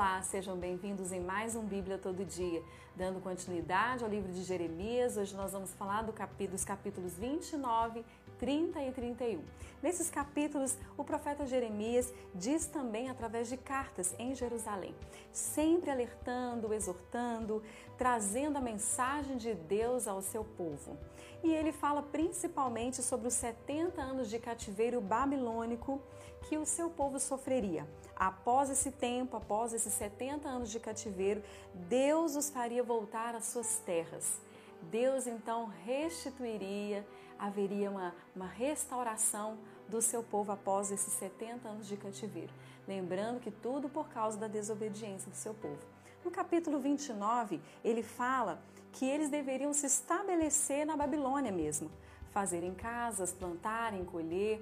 Olá, sejam bem-vindos em mais um Bíblia Todo Dia. Dando continuidade ao livro de Jeremias, hoje nós vamos falar do capítulo, dos capítulos 29, 30 e 31. Nesses capítulos, o profeta Jeremias diz também através de cartas em Jerusalém, sempre alertando, exortando, trazendo a mensagem de Deus ao seu povo. E ele fala principalmente sobre os 70 anos de cativeiro babilônico que o seu povo sofreria. Após esse tempo, após esses 70 anos de cativeiro, Deus os faria voltar às suas terras. Deus então restituiria, haveria uma, uma restauração do seu povo após esses 70 anos de cativeiro. Lembrando que tudo por causa da desobediência do seu povo. No capítulo 29, ele fala que eles deveriam se estabelecer na Babilônia mesmo, fazerem casas, plantarem, colher,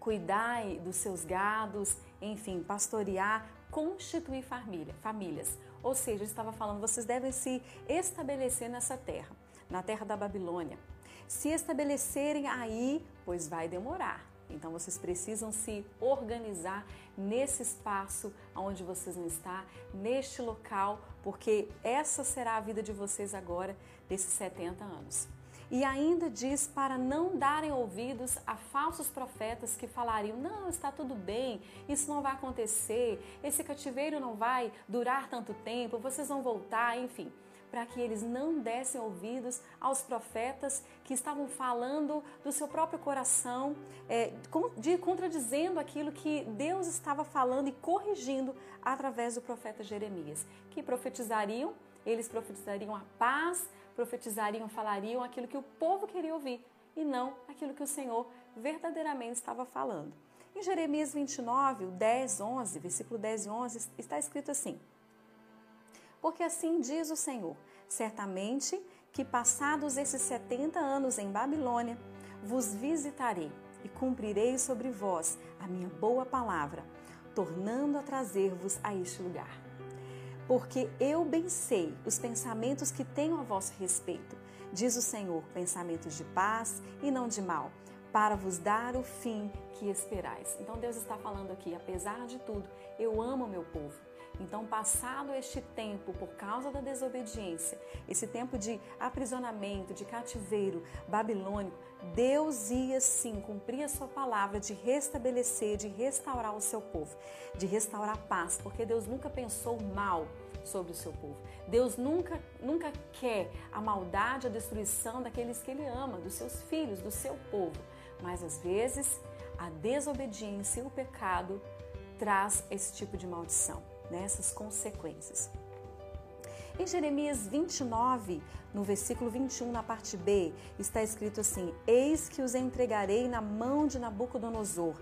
cuidar dos seus gados, enfim, pastorear, constituir família, famílias. Ou seja, ele estava falando, vocês devem se estabelecer nessa terra, na terra da Babilônia. Se estabelecerem aí, pois vai demorar. Então vocês precisam se organizar nesse espaço onde vocês vão estar, neste local, porque essa será a vida de vocês agora, desses 70 anos. E ainda diz para não darem ouvidos a falsos profetas que falariam: não, está tudo bem, isso não vai acontecer, esse cativeiro não vai durar tanto tempo, vocês vão voltar, enfim para que eles não dessem ouvidos aos profetas que estavam falando do seu próprio coração, é, de, contradizendo aquilo que Deus estava falando e corrigindo através do profeta Jeremias, que profetizariam, eles profetizariam a paz, profetizariam, falariam aquilo que o povo queria ouvir e não aquilo que o Senhor verdadeiramente estava falando. Em Jeremias 29, 10, 11, versículo 10 e 11, está escrito assim: Porque assim diz o Senhor: certamente que passados esses 70 anos em Babilônia, vos visitarei e cumprirei sobre vós a minha boa palavra, tornando a trazer-vos a este lugar porque eu bem sei os pensamentos que tenho a vosso respeito, diz o Senhor, pensamentos de paz e não de mal, para vos dar o fim que esperais. Então Deus está falando aqui, apesar de tudo, eu amo meu povo. Então, passado este tempo por causa da desobediência, esse tempo de aprisionamento, de cativeiro babilônico, Deus ia sim cumprir a sua palavra de restabelecer, de restaurar o seu povo, de restaurar a paz, porque Deus nunca pensou mal sobre o seu povo. Deus nunca, nunca quer a maldade, a destruição daqueles que ele ama, dos seus filhos, do seu povo. Mas às vezes a desobediência e o pecado traz esse tipo de maldição nessas consequências. Em Jeremias 29, no versículo 21, na parte B, está escrito assim: Eis que os entregarei na mão de Nabucodonosor,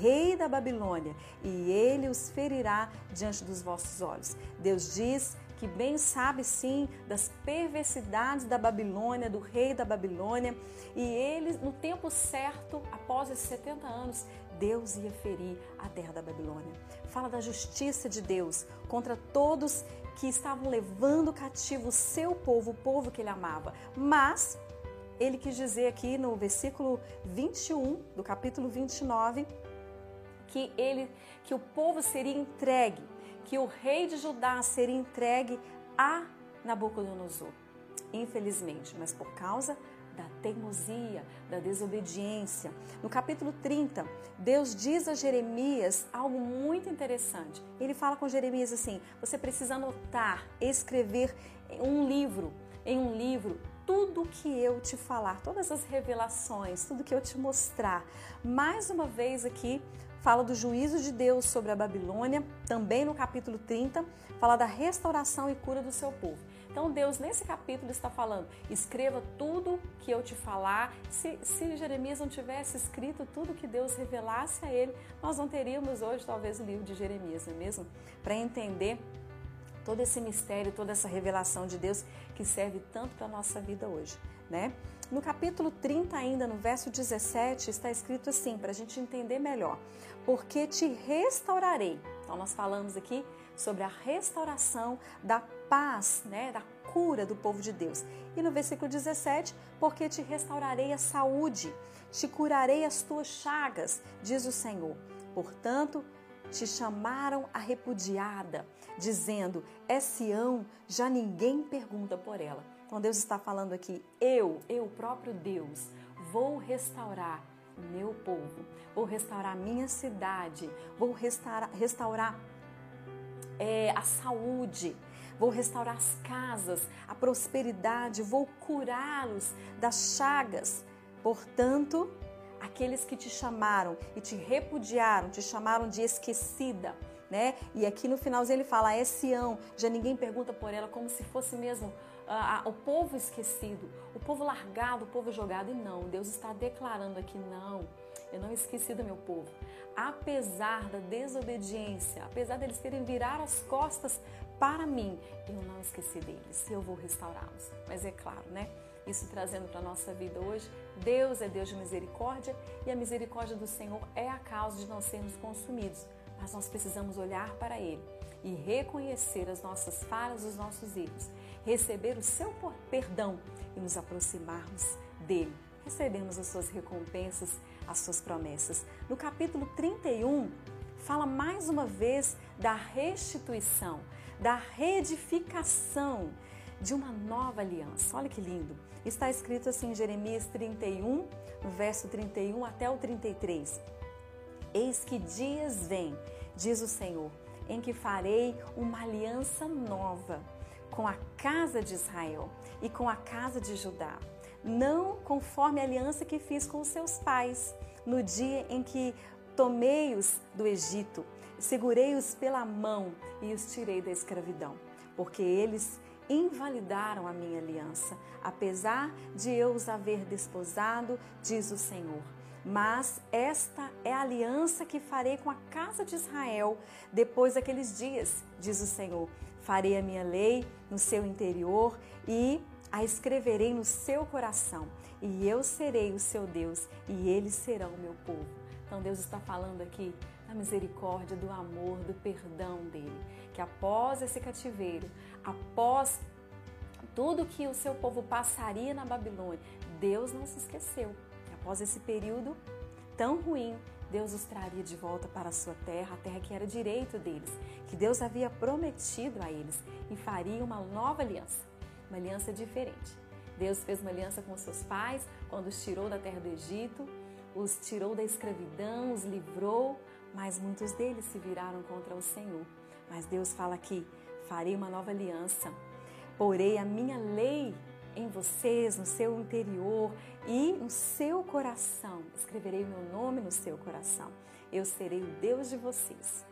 rei da Babilônia, e ele os ferirá diante dos vossos olhos. Deus diz que bem sabe sim das perversidades da Babilônia, do rei da Babilônia, e ele, no tempo certo, após esses 70 anos, Deus ia ferir a terra da Babilônia. Fala da justiça de Deus contra todos que estavam levando cativo o seu povo, o povo que ele amava. Mas ele quis dizer aqui no versículo 21 do capítulo 29 que ele que o povo seria entregue, que o rei de Judá seria entregue a Nabucodonosor. Infelizmente, mas por causa da teimosia, da desobediência. No capítulo 30, Deus diz a Jeremias algo muito interessante. Ele fala com Jeremias assim: você precisa anotar, escrever um livro, em um livro, tudo que eu te falar, todas as revelações, tudo que eu te mostrar. Mais uma vez aqui, fala do juízo de Deus sobre a Babilônia, também no capítulo 30, fala da restauração e cura do seu povo. Então Deus nesse capítulo está falando: escreva tudo que eu te falar. Se, se Jeremias não tivesse escrito tudo que Deus revelasse a ele, nós não teríamos hoje talvez o livro de Jeremias, não é mesmo? Para entender todo esse mistério, toda essa revelação de Deus que serve tanto para a nossa vida hoje, né? No capítulo 30 ainda, no verso 17, está escrito assim, para a gente entender melhor. Porque te restaurarei. Então nós falamos aqui sobre a restauração da paz, né, da cura do povo de Deus. E no versículo 17, porque te restaurarei a saúde, te curarei as tuas chagas, diz o Senhor. Portanto, te chamaram a repudiada, dizendo: É Sião, já ninguém pergunta por ela. Então Deus está falando aqui: eu, eu próprio Deus, vou restaurar o meu povo, vou restaurar minha cidade, vou restaurar, restaurar é, a saúde, vou restaurar as casas, a prosperidade, vou curá-los das chagas. Portanto, aqueles que te chamaram e te repudiaram, te chamaram de esquecida, né? E aqui no finalzinho ele fala, é Sião, já ninguém pergunta por ela como se fosse mesmo uh, uh, o povo esquecido, o povo largado, o povo jogado. E não, Deus está declarando aqui, não, eu não esqueci do meu povo. Apesar da desobediência, apesar deles terem virar as costas para mim, eu não esqueci deles, eu vou restaurá-los. Mas é claro, né? Isso trazendo para a nossa vida hoje, Deus é Deus de misericórdia e a misericórdia do Senhor é a causa de não sermos consumidos. Mas nós precisamos olhar para Ele e reconhecer as nossas falhas, os nossos erros, receber o seu perdão e nos aproximarmos dele. Recebemos as suas recompensas, as suas promessas. No capítulo 31, fala mais uma vez da restituição, da reedificação de uma nova aliança. Olha que lindo. Está escrito assim em Jeremias 31, no verso 31 até o 33. Eis que dias vêm, diz o Senhor, em que farei uma aliança nova com a casa de Israel e com a casa de Judá, não conforme a aliança que fiz com os seus pais, no dia em que tomei-os do Egito, segurei-os pela mão e os tirei da escravidão, porque eles invalidaram a minha aliança, apesar de eu os haver desposado, diz o Senhor. Mas esta é a aliança que farei com a casa de Israel depois daqueles dias, diz o Senhor. Farei a minha lei no seu interior e a escreverei no seu coração, e eu serei o seu Deus, e eles serão o meu povo. Então Deus está falando aqui da misericórdia, do amor, do perdão dele. Que após esse cativeiro, após tudo que o seu povo passaria na Babilônia, Deus não se esqueceu. Que após esse período tão ruim, Deus os traria de volta para a sua terra, a terra que era direito deles, que Deus havia prometido a eles e faria uma nova aliança, uma aliança diferente. Deus fez uma aliança com seus pais quando os tirou da terra do Egito, os tirou da escravidão, os livrou, mas muitos deles se viraram contra o Senhor. Mas Deus fala aqui: farei uma nova aliança, porei a minha lei em vocês, no seu interior e no seu coração. Escreverei o meu nome no seu coração. Eu serei o Deus de vocês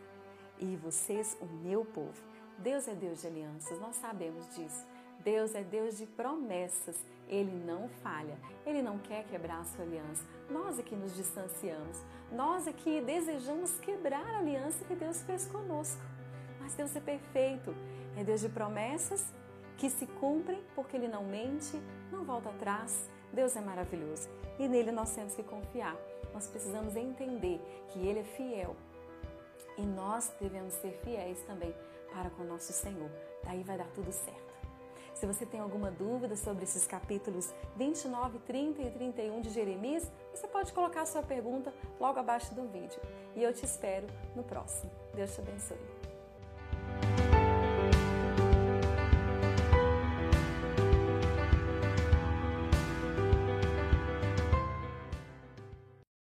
e vocês o meu povo. Deus é Deus de alianças, nós sabemos disso. Deus é Deus de promessas. Ele não falha. Ele não quer quebrar a sua aliança. Nós é que nos distanciamos. Nós é que desejamos quebrar a aliança que Deus fez conosco. Mas Deus é perfeito. É Deus de promessas que se cumprem porque Ele não mente, não volta atrás. Deus é maravilhoso e nele nós temos que confiar. Nós precisamos entender que Ele é fiel e nós devemos ser fiéis também para com o nosso Senhor. Daí vai dar tudo certo. Se você tem alguma dúvida sobre esses capítulos 29, 30 e 31 de Jeremias, você pode colocar sua pergunta logo abaixo do vídeo. E eu te espero no próximo. Deus te abençoe.